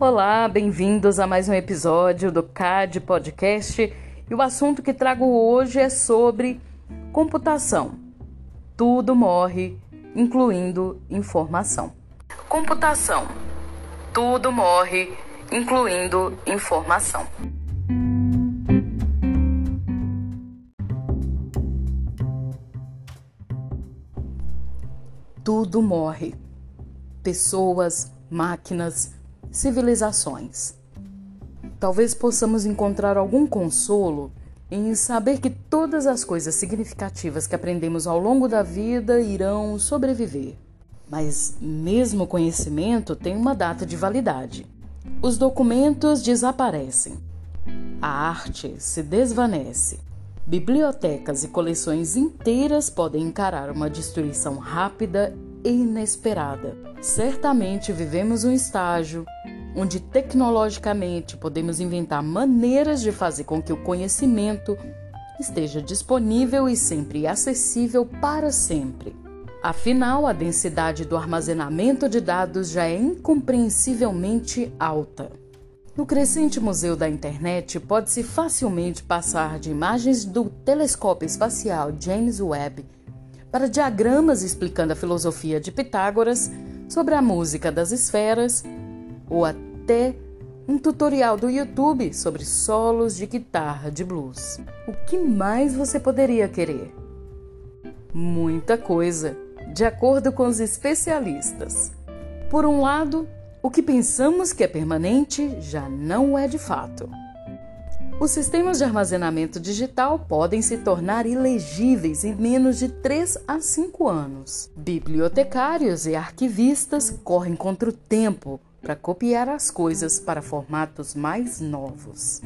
Olá, bem-vindos a mais um episódio do CAD Podcast. E o assunto que trago hoje é sobre computação. Tudo morre, incluindo informação. Computação. Tudo morre, incluindo informação. Tudo morre. Pessoas, máquinas, civilizações. Talvez possamos encontrar algum consolo em saber que todas as coisas significativas que aprendemos ao longo da vida irão sobreviver. Mas mesmo o conhecimento tem uma data de validade. Os documentos desaparecem. A arte se desvanece. Bibliotecas e coleções inteiras podem encarar uma destruição rápida e inesperada. Certamente vivemos um estágio onde tecnologicamente podemos inventar maneiras de fazer com que o conhecimento esteja disponível e sempre acessível para sempre. Afinal, a densidade do armazenamento de dados já é incompreensivelmente alta. No crescente museu da internet, pode-se facilmente passar de imagens do telescópio espacial James Webb para diagramas explicando a filosofia de Pitágoras sobre a música das esferas ou até um tutorial do YouTube sobre solos de guitarra de blues. O que mais você poderia querer? Muita coisa, de acordo com os especialistas. Por um lado, o que pensamos que é permanente já não é de fato. Os sistemas de armazenamento digital podem se tornar ilegíveis em menos de 3 a 5 anos. Bibliotecários e arquivistas correm contra o tempo para copiar as coisas para formatos mais novos.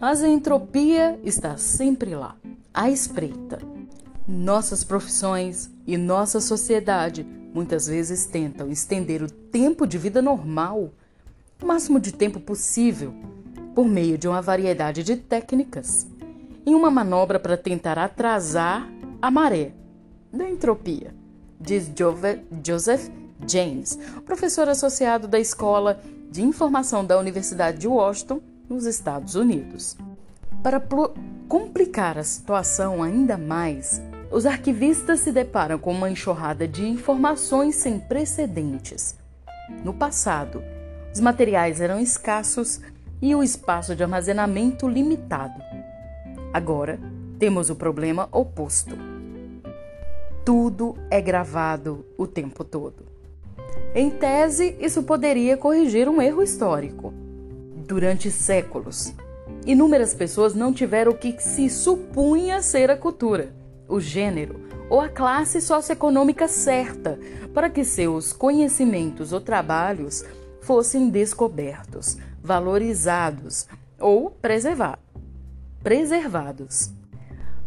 Mas a entropia está sempre lá, à espreita. Nossas profissões e nossa sociedade muitas vezes tentam estender o tempo de vida normal, o máximo de tempo possível, por meio de uma variedade de técnicas, em uma manobra para tentar atrasar a maré da entropia, diz Joseph James, professor associado da Escola de Informação da Universidade de Washington, nos Estados Unidos. Para complicar a situação ainda mais, os arquivistas se deparam com uma enxurrada de informações sem precedentes. No passado, os materiais eram escassos e o espaço de armazenamento limitado. Agora, temos o problema oposto. Tudo é gravado o tempo todo. Em tese, isso poderia corrigir um erro histórico. Durante séculos, inúmeras pessoas não tiveram o que se supunha ser a cultura, o gênero ou a classe socioeconômica certa para que seus conhecimentos ou trabalhos fossem descobertos, valorizados ou preservados.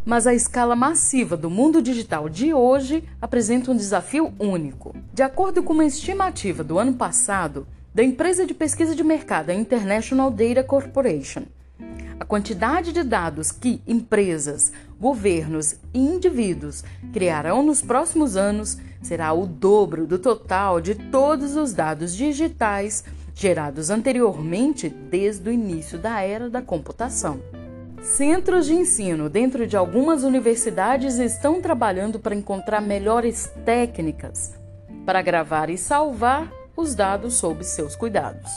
Mas a escala massiva do mundo digital de hoje apresenta um desafio único. De acordo com uma estimativa do ano passado da empresa de pesquisa de mercado International Data Corporation, a quantidade de dados que empresas, governos e indivíduos criarão nos próximos anos será o dobro do total de todos os dados digitais gerados anteriormente desde o início da era da computação. Centros de ensino dentro de algumas universidades estão trabalhando para encontrar melhores técnicas para gravar e salvar os dados sob seus cuidados.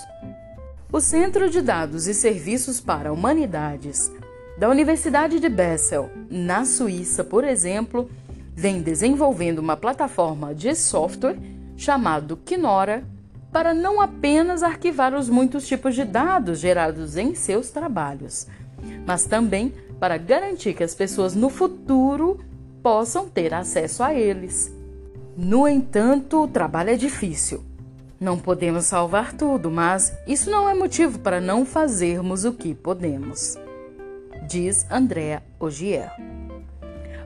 O Centro de Dados e Serviços para Humanidades da Universidade de Bessel, na Suíça, por exemplo, vem desenvolvendo uma plataforma de software chamado Kinora para não apenas arquivar os muitos tipos de dados gerados em seus trabalhos, mas também para garantir que as pessoas no futuro possam ter acesso a eles. No entanto, o trabalho é difícil. Não podemos salvar tudo, mas isso não é motivo para não fazermos o que podemos, diz Andrea Ogier.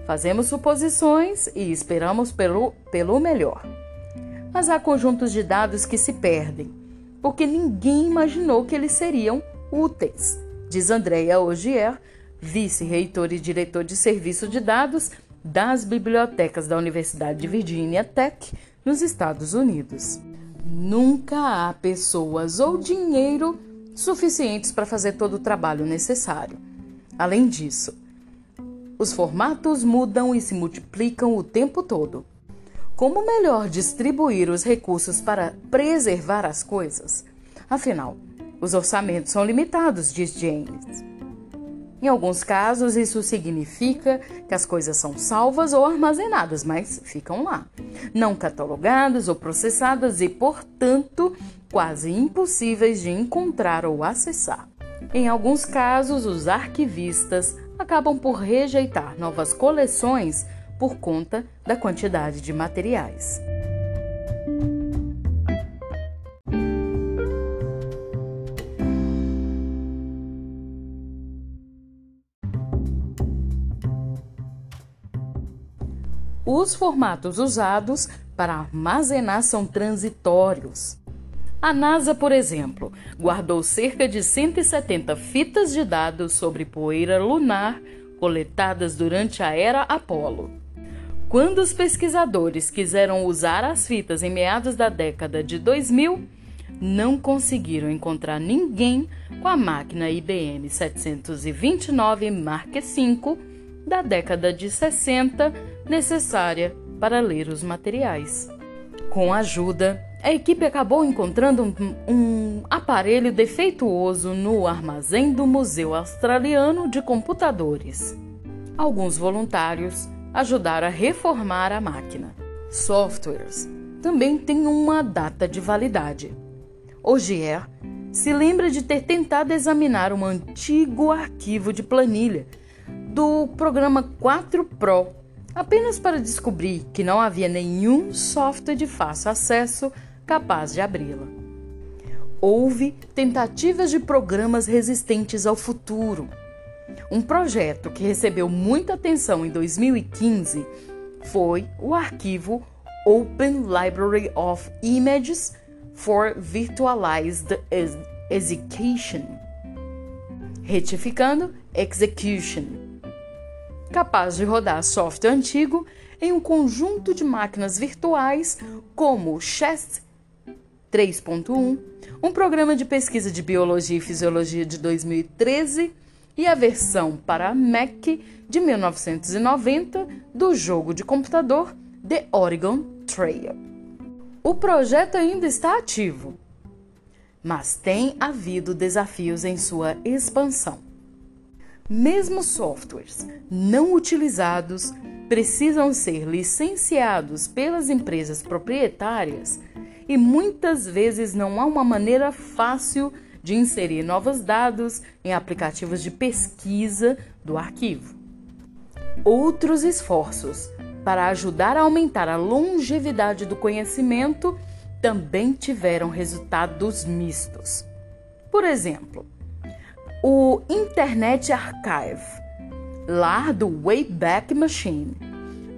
Fazemos suposições e esperamos pelo, pelo melhor mas há conjuntos de dados que se perdem, porque ninguém imaginou que eles seriam úteis, diz Andrea Ogier, vice-reitor e diretor de serviço de dados das bibliotecas da Universidade de Virginia Tech, nos Estados Unidos. Nunca há pessoas ou dinheiro suficientes para fazer todo o trabalho necessário. Além disso, os formatos mudam e se multiplicam o tempo todo. Como melhor distribuir os recursos para preservar as coisas? Afinal, os orçamentos são limitados, diz James. Em alguns casos, isso significa que as coisas são salvas ou armazenadas, mas ficam lá, não catalogadas ou processadas e, portanto, quase impossíveis de encontrar ou acessar. Em alguns casos, os arquivistas acabam por rejeitar novas coleções por conta da quantidade de materiais. Os formatos usados para armazenar são transitórios. A NASA, por exemplo, guardou cerca de 170 fitas de dados sobre poeira lunar coletadas durante a era Apollo. Quando os pesquisadores quiseram usar as fitas em meados da década de 2000, não conseguiram encontrar ninguém com a máquina IBM 729 Mark V da década de 60 necessária para ler os materiais. Com ajuda, a equipe acabou encontrando um, um, aparelho defeituoso no armazém do Museu Australiano de Computadores. Alguns voluntários ajudaram a reformar a máquina. Softwares também têm uma data de validade. Ogier se lembra de ter tentado examinar um antigo arquivo de planilha do programa 4 Pro apenas para descobrir que não havia nenhum software de fácil acesso capaz de abri-la. Houve tentativas de programas resistentes ao futuro. Um projeto que recebeu muita atenção em 2015 foi o arquivo Open Library of Images for Virtualized Execution. Retificando, Execution capaz de rodar software antigo em um conjunto de máquinas virtuais como o Chest 3.1, um programa de pesquisa de biologia e fisiologia de 2013 e a versão para Mac de 1990 do jogo de computador The Oregon Trail. O projeto ainda está ativo, mas tem havido desafios em sua expansão. Mesmo softwares não utilizados precisam ser licenciados pelas empresas proprietárias e muitas vezes não há uma maneira fácil de inserir novos dados em aplicativos de pesquisa do arquivo. Outros esforços para ajudar a aumentar a longevidade do conhecimento também tiveram resultados mistos. Por exemplo, o Internet Archive, lar do Wayback Machine,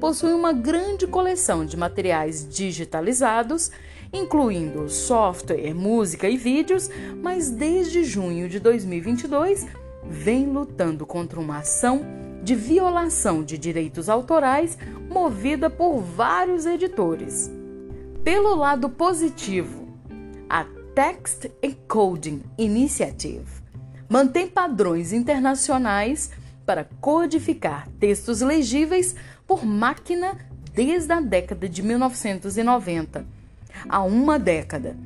possui uma grande coleção de materiais digitalizados, incluindo software, música e vídeos, mas desde junho de 2022 vem lutando contra uma ação de violação de direitos autorais movida por vários editores. Pelo lado positivo, a Text Encoding Initiative mantém padrões internacionais para codificar textos legíveis por máquina desde a década de 1990. Há uma década,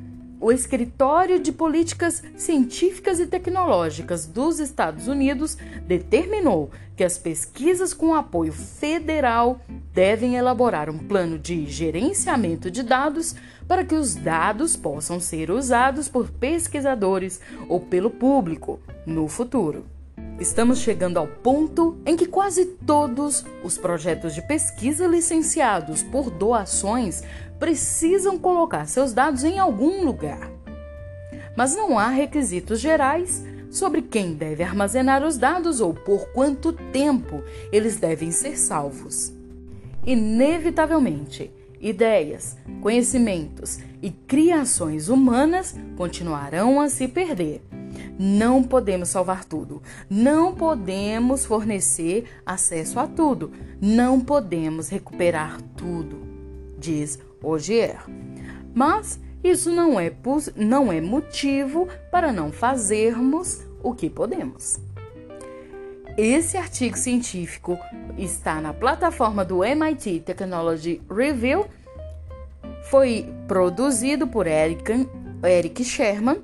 o Escritório de Políticas Científicas e Tecnológicas dos Estados Unidos determinou que as pesquisas com apoio federal devem elaborar um plano de gerenciamento de dados para que os dados possam ser usados por pesquisadores ou pelo público no futuro. Estamos chegando ao ponto em que quase todos os projetos de pesquisa licenciados por doações precisam colocar seus dados em algum lugar. Mas não há requisitos gerais sobre quem deve armazenar os dados ou por quanto tempo eles devem ser salvos. Inevitavelmente, ideias, conhecimentos e criações humanas continuarão a se perder. Não podemos salvar tudo, não podemos fornecer acesso a tudo, não podemos recuperar tudo, diz Ogier. Mas isso não é, não é motivo para não fazermos o que podemos. Esse artigo científico está na plataforma do MIT Technology Review. Foi produzido por Eric, Eric Sherman,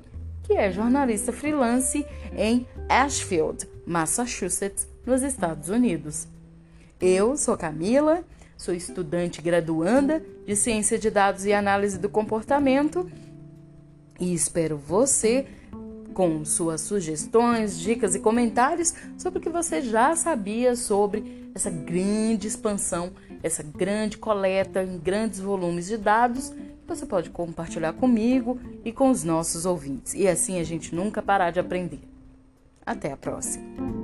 que é jornalista freelance em Ashfield, Massachusetts, nos Estados Unidos. Eu sou Camila, sou estudante graduanda de Ciência de Dados e Análise do Comportamento e espero você com suas sugestões, dicas e comentários sobre o que você já sabia sobre essa grande expansão, essa grande coleta em grandes volumes de dados. Você pode compartilhar comigo e com os nossos ouvintes. E assim a gente nunca parar de aprender. Até a próxima!